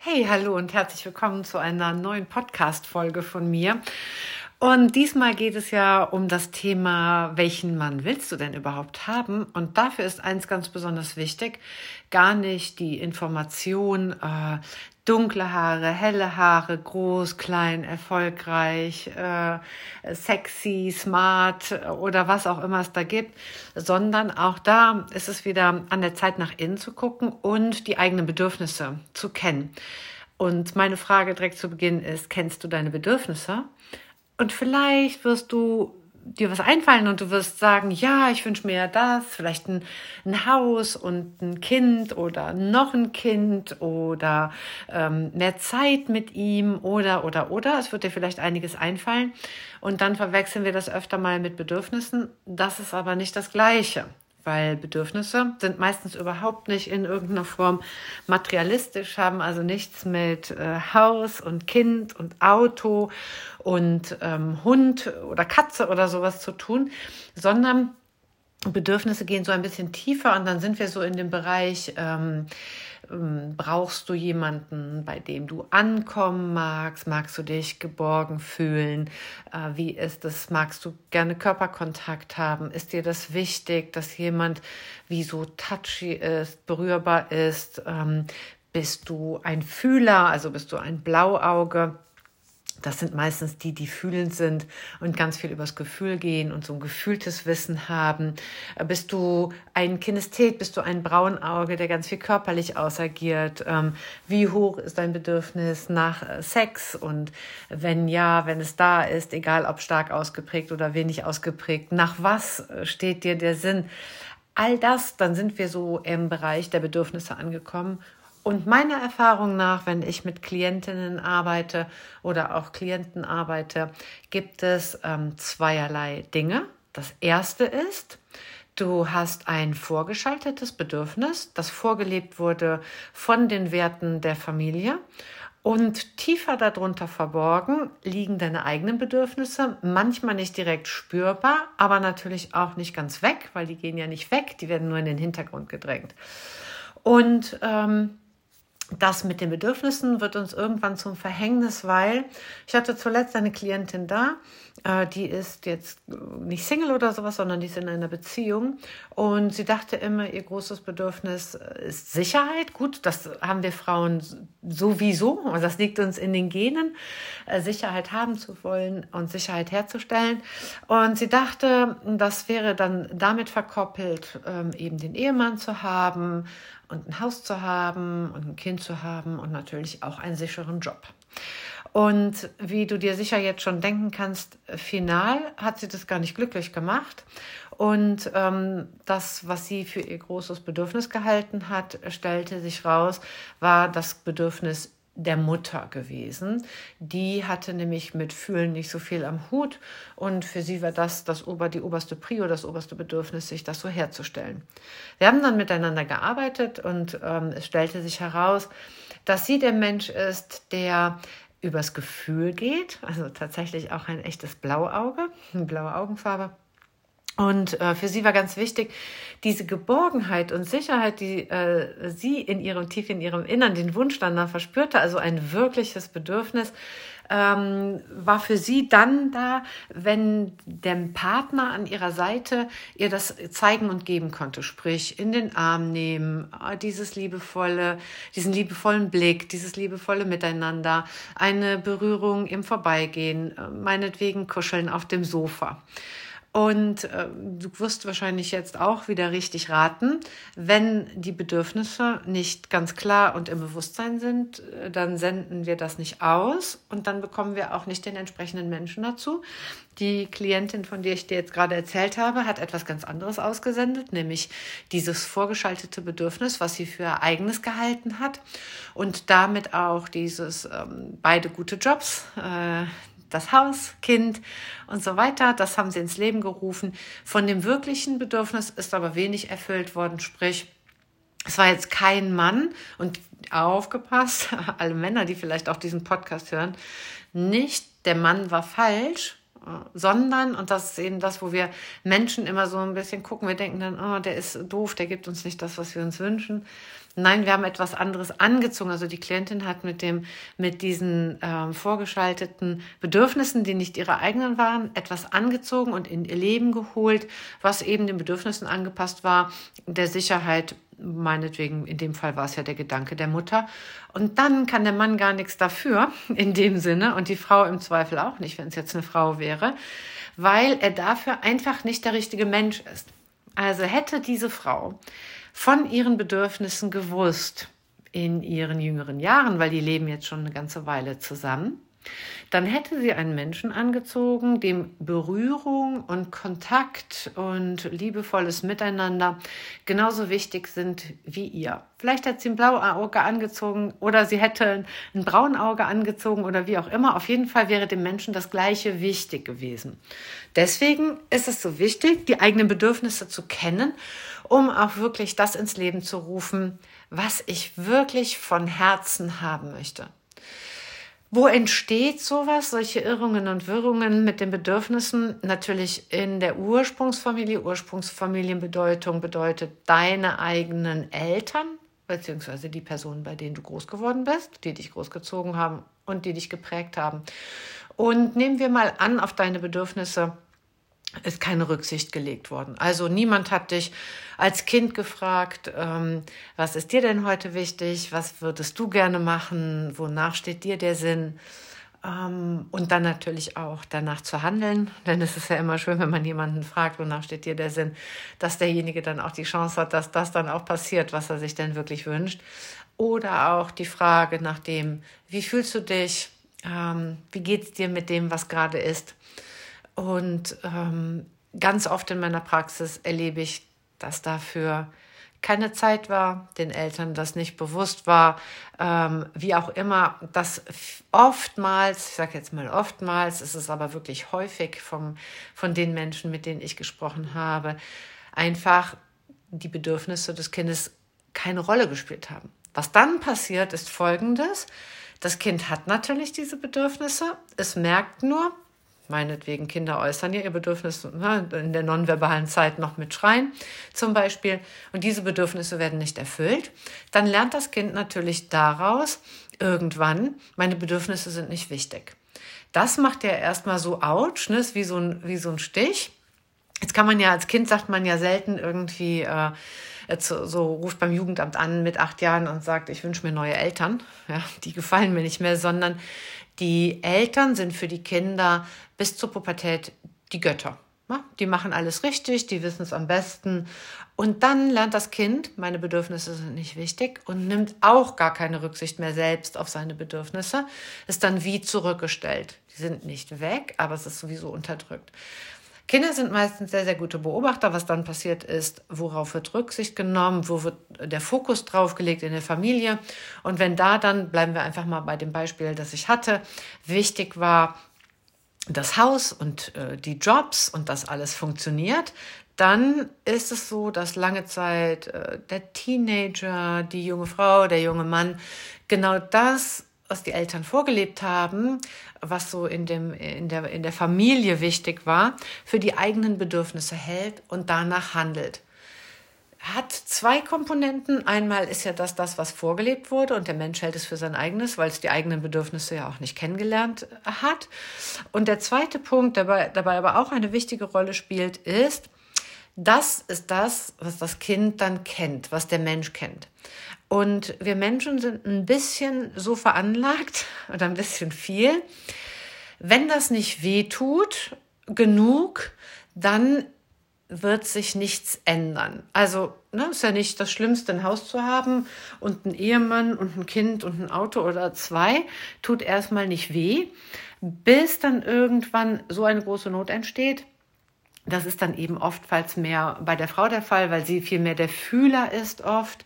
Hey, hallo und herzlich willkommen zu einer neuen Podcast-Folge von mir. Und diesmal geht es ja um das Thema, welchen Mann willst du denn überhaupt haben? Und dafür ist eins ganz besonders wichtig, gar nicht die Information, äh, dunkle Haare, helle Haare, groß, klein, erfolgreich, äh, sexy, smart oder was auch immer es da gibt, sondern auch da ist es wieder an der Zeit nach innen zu gucken und die eigenen Bedürfnisse zu kennen. Und meine Frage direkt zu Beginn ist, kennst du deine Bedürfnisse? Und vielleicht wirst du dir was einfallen und du wirst sagen, ja, ich wünsche mir das, vielleicht ein, ein, Haus und ein Kind oder noch ein Kind oder ähm, mehr Zeit mit ihm oder oder oder. Es wird dir vielleicht einiges einfallen und dann verwechseln wir das öfter mal mit Bedürfnissen. Das ist aber nicht das Gleiche weil Bedürfnisse sind meistens überhaupt nicht in irgendeiner Form materialistisch, haben also nichts mit äh, Haus und Kind und Auto und ähm, Hund oder Katze oder sowas zu tun, sondern Bedürfnisse gehen so ein bisschen tiefer und dann sind wir so in dem Bereich, ähm, ähm, brauchst du jemanden, bei dem du ankommen magst? Magst du dich geborgen fühlen? Äh, wie ist es? Magst du gerne Körperkontakt haben? Ist dir das wichtig, dass jemand wie so touchy ist, berührbar ist? Ähm, bist du ein Fühler, also bist du ein Blauauge? Das sind meistens die, die fühlend sind und ganz viel übers Gefühl gehen und so ein gefühltes Wissen haben. Äh, bist du ein Kinesthet, bist du ein Braunauge, der ganz viel körperlich ausagiert? Ähm, wie hoch ist dein Bedürfnis nach äh, Sex? Und wenn ja, wenn es da ist, egal ob stark ausgeprägt oder wenig ausgeprägt, nach was äh, steht dir der Sinn? All das, dann sind wir so im Bereich der Bedürfnisse angekommen und meiner Erfahrung nach, wenn ich mit Klientinnen arbeite oder auch Klienten arbeite, gibt es ähm, zweierlei Dinge. Das erste ist, du hast ein vorgeschaltetes Bedürfnis, das vorgelebt wurde von den Werten der Familie. Und tiefer darunter verborgen liegen deine eigenen Bedürfnisse, manchmal nicht direkt spürbar, aber natürlich auch nicht ganz weg, weil die gehen ja nicht weg, die werden nur in den Hintergrund gedrängt. Und ähm, das mit den Bedürfnissen wird uns irgendwann zum Verhängnis, weil ich hatte zuletzt eine Klientin da, äh, die ist jetzt nicht Single oder sowas, sondern die ist in einer Beziehung und sie dachte immer, ihr großes Bedürfnis ist Sicherheit. Gut, das haben wir Frauen sowieso, also das liegt uns in den Genen, äh, Sicherheit haben zu wollen und Sicherheit herzustellen. Und sie dachte, das wäre dann damit verkoppelt, ähm, eben den Ehemann zu haben und ein Haus zu haben und ein Kind zu haben und natürlich auch einen sicheren Job. Und wie du dir sicher jetzt schon denken kannst, final hat sie das gar nicht glücklich gemacht. Und ähm, das, was sie für ihr großes Bedürfnis gehalten hat, stellte sich raus, war das Bedürfnis der Mutter gewesen. Die hatte nämlich mit Fühlen nicht so viel am Hut und für sie war das, das ober, die oberste Prio, das oberste Bedürfnis, sich das so herzustellen. Wir haben dann miteinander gearbeitet und ähm, es stellte sich heraus, dass sie der Mensch ist, der übers Gefühl geht, also tatsächlich auch ein echtes Blauauge, eine blaue Augenfarbe und äh, für sie war ganz wichtig, diese Geborgenheit und Sicherheit, die äh, sie in ihrem tief in ihrem Innern den Wunsch danach verspürte, also ein wirkliches Bedürfnis, ähm, war für sie dann da, wenn der Partner an ihrer Seite ihr das zeigen und geben konnte, sprich in den Arm nehmen, äh, dieses liebevolle, diesen liebevollen Blick, dieses liebevolle Miteinander, eine Berührung im Vorbeigehen, äh, meinetwegen kuscheln auf dem Sofa. Und äh, du wirst wahrscheinlich jetzt auch wieder richtig raten, wenn die Bedürfnisse nicht ganz klar und im Bewusstsein sind, äh, dann senden wir das nicht aus und dann bekommen wir auch nicht den entsprechenden Menschen dazu. Die Klientin, von der ich dir jetzt gerade erzählt habe, hat etwas ganz anderes ausgesendet, nämlich dieses vorgeschaltete Bedürfnis, was sie für eigenes gehalten hat und damit auch dieses ähm, beide gute Jobs, äh, das Haus, Kind und so weiter. Das haben sie ins Leben gerufen. Von dem wirklichen Bedürfnis ist aber wenig erfüllt worden. Sprich, es war jetzt kein Mann und aufgepasst, alle Männer, die vielleicht auch diesen Podcast hören, nicht der Mann war falsch, sondern, und das ist eben das, wo wir Menschen immer so ein bisschen gucken, wir denken dann, oh, der ist doof, der gibt uns nicht das, was wir uns wünschen. Nein, wir haben etwas anderes angezogen. Also die Klientin hat mit dem, mit diesen äh, vorgeschalteten Bedürfnissen, die nicht ihre eigenen waren, etwas angezogen und in ihr Leben geholt, was eben den Bedürfnissen angepasst war, der Sicherheit, meinetwegen, in dem Fall war es ja der Gedanke der Mutter. Und dann kann der Mann gar nichts dafür, in dem Sinne, und die Frau im Zweifel auch nicht, wenn es jetzt eine Frau wäre, weil er dafür einfach nicht der richtige Mensch ist. Also hätte diese Frau von ihren Bedürfnissen gewusst in ihren jüngeren Jahren, weil die leben jetzt schon eine ganze Weile zusammen, dann hätte sie einen Menschen angezogen, dem Berührung und Kontakt und liebevolles Miteinander genauso wichtig sind wie ihr. Vielleicht hat sie ein Blauauge angezogen oder sie hätte ein Braunauge angezogen oder wie auch immer. Auf jeden Fall wäre dem Menschen das Gleiche wichtig gewesen. Deswegen ist es so wichtig, die eigenen Bedürfnisse zu kennen, um auch wirklich das ins Leben zu rufen, was ich wirklich von Herzen haben möchte. Wo entsteht sowas, solche Irrungen und Wirrungen mit den Bedürfnissen? Natürlich in der Ursprungsfamilie. Ursprungsfamilienbedeutung bedeutet deine eigenen Eltern, beziehungsweise die Personen, bei denen du groß geworden bist, die dich großgezogen haben und die dich geprägt haben. Und nehmen wir mal an, auf deine Bedürfnisse ist keine Rücksicht gelegt worden. Also niemand hat dich als Kind gefragt, ähm, was ist dir denn heute wichtig, was würdest du gerne machen, wonach steht dir der Sinn. Ähm, und dann natürlich auch danach zu handeln, denn es ist ja immer schön, wenn man jemanden fragt, wonach steht dir der Sinn, dass derjenige dann auch die Chance hat, dass das dann auch passiert, was er sich denn wirklich wünscht. Oder auch die Frage nach dem, wie fühlst du dich, ähm, wie geht es dir mit dem, was gerade ist und ähm, ganz oft in meiner Praxis erlebe ich, dass dafür keine Zeit war, den Eltern das nicht bewusst war, ähm, wie auch immer, dass oftmals, ich sage jetzt mal oftmals, ist es aber wirklich häufig vom, von den Menschen, mit denen ich gesprochen habe, einfach die Bedürfnisse des Kindes keine Rolle gespielt haben. Was dann passiert, ist Folgendes. Das Kind hat natürlich diese Bedürfnisse, es merkt nur, meinetwegen Kinder äußern ja ihr Bedürfnis in der nonverbalen Zeit noch mit Schreien zum Beispiel und diese Bedürfnisse werden nicht erfüllt, dann lernt das Kind natürlich daraus irgendwann, meine Bedürfnisse sind nicht wichtig. Das macht ja erstmal so ouch, ne, wie so ein, wie so ein Stich. Jetzt kann man ja, als Kind sagt man ja selten irgendwie, äh, so ruft beim Jugendamt an mit acht Jahren und sagt, ich wünsche mir neue Eltern. Ja, die gefallen mir nicht mehr, sondern die Eltern sind für die Kinder bis zur Pubertät die Götter. Die machen alles richtig, die wissen es am besten. Und dann lernt das Kind, meine Bedürfnisse sind nicht wichtig und nimmt auch gar keine Rücksicht mehr selbst auf seine Bedürfnisse, ist dann wie zurückgestellt. Die sind nicht weg, aber es ist sowieso unterdrückt. Kinder sind meistens sehr, sehr gute Beobachter. Was dann passiert ist, worauf wird Rücksicht genommen, wo wird der Fokus drauf gelegt in der Familie. Und wenn da dann, bleiben wir einfach mal bei dem Beispiel, das ich hatte, wichtig war, das Haus und äh, die Jobs und das alles funktioniert, dann ist es so, dass lange Zeit äh, der Teenager, die junge Frau, der junge Mann genau das was die Eltern vorgelebt haben, was so in, dem, in, der, in der Familie wichtig war, für die eigenen Bedürfnisse hält und danach handelt. Hat zwei Komponenten. Einmal ist ja das, das, was vorgelebt wurde und der Mensch hält es für sein eigenes, weil es die eigenen Bedürfnisse ja auch nicht kennengelernt hat. Und der zweite Punkt, der dabei, dabei aber auch eine wichtige Rolle spielt, ist, das ist das, was das Kind dann kennt, was der Mensch kennt. Und wir Menschen sind ein bisschen so veranlagt oder ein bisschen viel. Wenn das nicht weh tut genug, dann wird sich nichts ändern. Also ne, ist ja nicht das Schlimmste, ein Haus zu haben und einen Ehemann und ein Kind und ein Auto oder zwei, tut erstmal nicht weh, bis dann irgendwann so eine große Not entsteht, das ist dann eben oftmals mehr bei der Frau der Fall, weil sie viel mehr der Fühler ist oft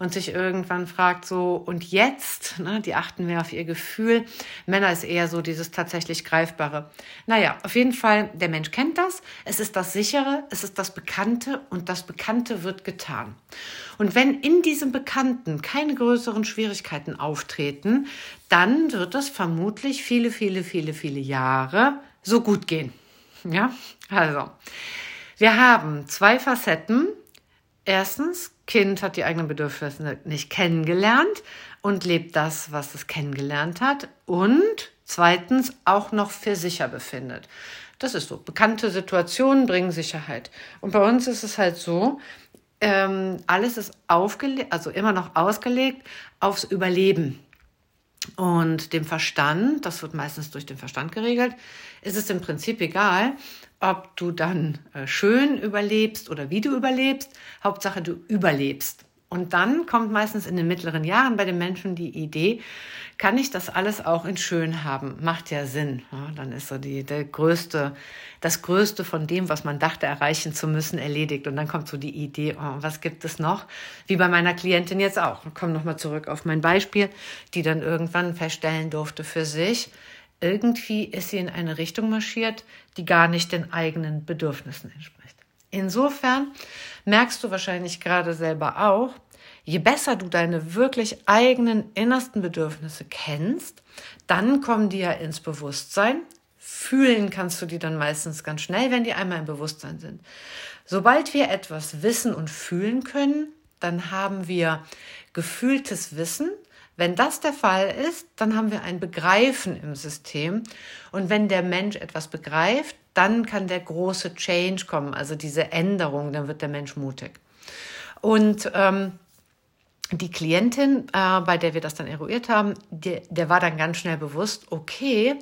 und sich irgendwann fragt so, und jetzt, ne, die achten mehr auf ihr Gefühl. Männer ist eher so dieses tatsächlich Greifbare. Naja, auf jeden Fall, der Mensch kennt das. Es ist das Sichere, es ist das Bekannte und das Bekannte wird getan. Und wenn in diesem Bekannten keine größeren Schwierigkeiten auftreten, dann wird es vermutlich viele, viele, viele, viele Jahre so gut gehen. Ja, also, wir haben zwei Facetten. Erstens Kind hat die eigenen Bedürfnisse nicht kennengelernt und lebt das, was es kennengelernt hat. Und zweitens auch noch für sicher befindet. Das ist so. Bekannte Situationen bringen Sicherheit. Und bei uns ist es halt so, ähm, alles ist aufgelegt, also immer noch ausgelegt aufs Überleben. Und dem Verstand, das wird meistens durch den Verstand geregelt, ist es im Prinzip egal, ob du dann äh, schön überlebst oder wie du überlebst. Hauptsache, du überlebst. Und dann kommt meistens in den mittleren Jahren bei den Menschen die Idee, kann ich das alles auch in schön haben? Macht ja Sinn. Ja, dann ist so die, der größte, das Größte von dem, was man dachte erreichen zu müssen, erledigt. Und dann kommt so die Idee, oh, was gibt es noch? Wie bei meiner Klientin jetzt auch. Ich komme nochmal zurück auf mein Beispiel, die dann irgendwann feststellen durfte für sich, irgendwie ist sie in eine Richtung marschiert, die gar nicht den eigenen Bedürfnissen entspricht. Insofern merkst du wahrscheinlich gerade selber auch, je besser du deine wirklich eigenen innersten Bedürfnisse kennst, dann kommen die ja ins Bewusstsein. Fühlen kannst du die dann meistens ganz schnell, wenn die einmal im Bewusstsein sind. Sobald wir etwas wissen und fühlen können, dann haben wir gefühltes Wissen. Wenn das der Fall ist, dann haben wir ein Begreifen im System. Und wenn der Mensch etwas begreift, dann kann der große Change kommen, also diese Änderung, dann wird der Mensch mutig. Und ähm, die Klientin, äh, bei der wir das dann eruiert haben, der, der war dann ganz schnell bewusst, okay,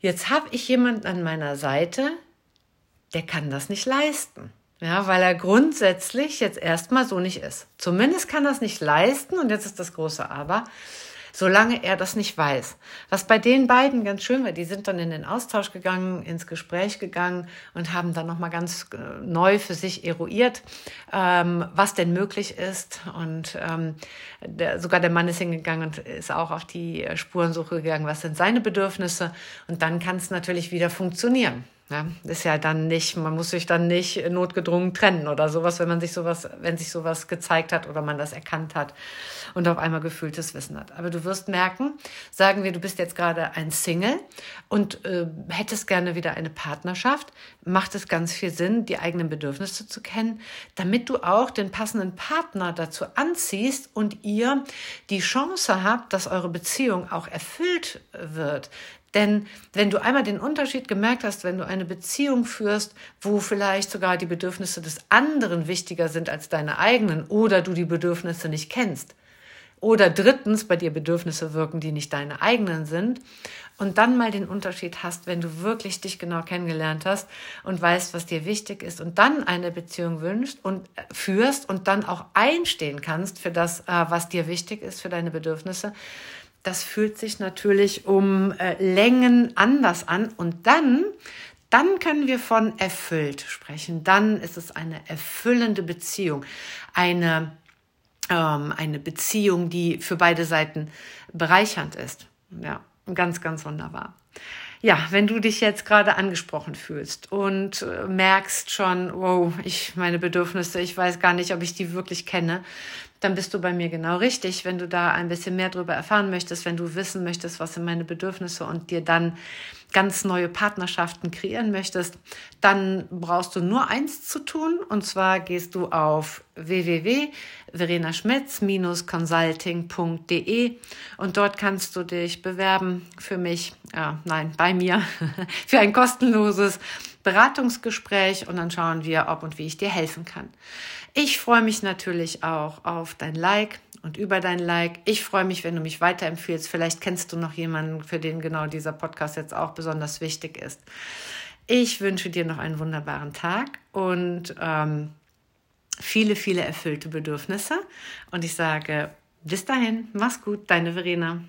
jetzt habe ich jemanden an meiner Seite, der kann das nicht leisten. Ja, weil er grundsätzlich jetzt erstmal so nicht ist. Zumindest kann es nicht leisten, und jetzt ist das große Aber, solange er das nicht weiß. Was bei den beiden ganz schön war, die sind dann in den Austausch gegangen, ins Gespräch gegangen und haben dann nochmal ganz äh, neu für sich eruiert, ähm, was denn möglich ist. Und ähm, der, sogar der Mann ist hingegangen und ist auch auf die Spurensuche gegangen, was sind seine Bedürfnisse. Und dann kann es natürlich wieder funktionieren. Ja, ist ja dann nicht, man muss sich dann nicht notgedrungen trennen oder sowas, wenn man sich sowas, wenn sich sowas gezeigt hat oder man das erkannt hat und auf einmal gefühltes Wissen hat. Aber du wirst merken, sagen wir, du bist jetzt gerade ein Single und äh, hättest gerne wieder eine Partnerschaft, macht es ganz viel Sinn, die eigenen Bedürfnisse zu kennen, damit du auch den passenden Partner dazu anziehst und ihr die Chance habt, dass eure Beziehung auch erfüllt wird, denn wenn du einmal den Unterschied gemerkt hast, wenn du eine Beziehung führst, wo vielleicht sogar die Bedürfnisse des anderen wichtiger sind als deine eigenen oder du die Bedürfnisse nicht kennst, oder drittens bei dir Bedürfnisse wirken, die nicht deine eigenen sind, und dann mal den Unterschied hast, wenn du wirklich dich genau kennengelernt hast und weißt, was dir wichtig ist und dann eine Beziehung wünschst und äh, führst und dann auch einstehen kannst für das, äh, was dir wichtig ist, für deine Bedürfnisse, das fühlt sich natürlich um äh, Längen anders an. Und dann, dann können wir von erfüllt sprechen. Dann ist es eine erfüllende Beziehung. Eine, ähm, eine Beziehung, die für beide Seiten bereichernd ist. Ja, ganz, ganz wunderbar. Ja, wenn du dich jetzt gerade angesprochen fühlst und äh, merkst schon, wow, ich meine Bedürfnisse, ich weiß gar nicht, ob ich die wirklich kenne, dann bist du bei mir genau richtig. Wenn du da ein bisschen mehr darüber erfahren möchtest, wenn du wissen möchtest, was sind meine Bedürfnisse und dir dann ganz neue Partnerschaften kreieren möchtest, dann brauchst du nur eins zu tun und zwar gehst du auf www.verenaschmitz-consulting.de und dort kannst du dich bewerben für mich, äh, nein, bei mir, für ein kostenloses Beratungsgespräch und dann schauen wir, ob und wie ich dir helfen kann. Ich freue mich natürlich auch auf dein Like und über dein Like. Ich freue mich, wenn du mich weiterempfiehlst. Vielleicht kennst du noch jemanden, für den genau dieser Podcast jetzt auch besonders wichtig ist. Ich wünsche dir noch einen wunderbaren Tag und ähm, viele, viele erfüllte Bedürfnisse. Und ich sage bis dahin, mach's gut, deine Verena.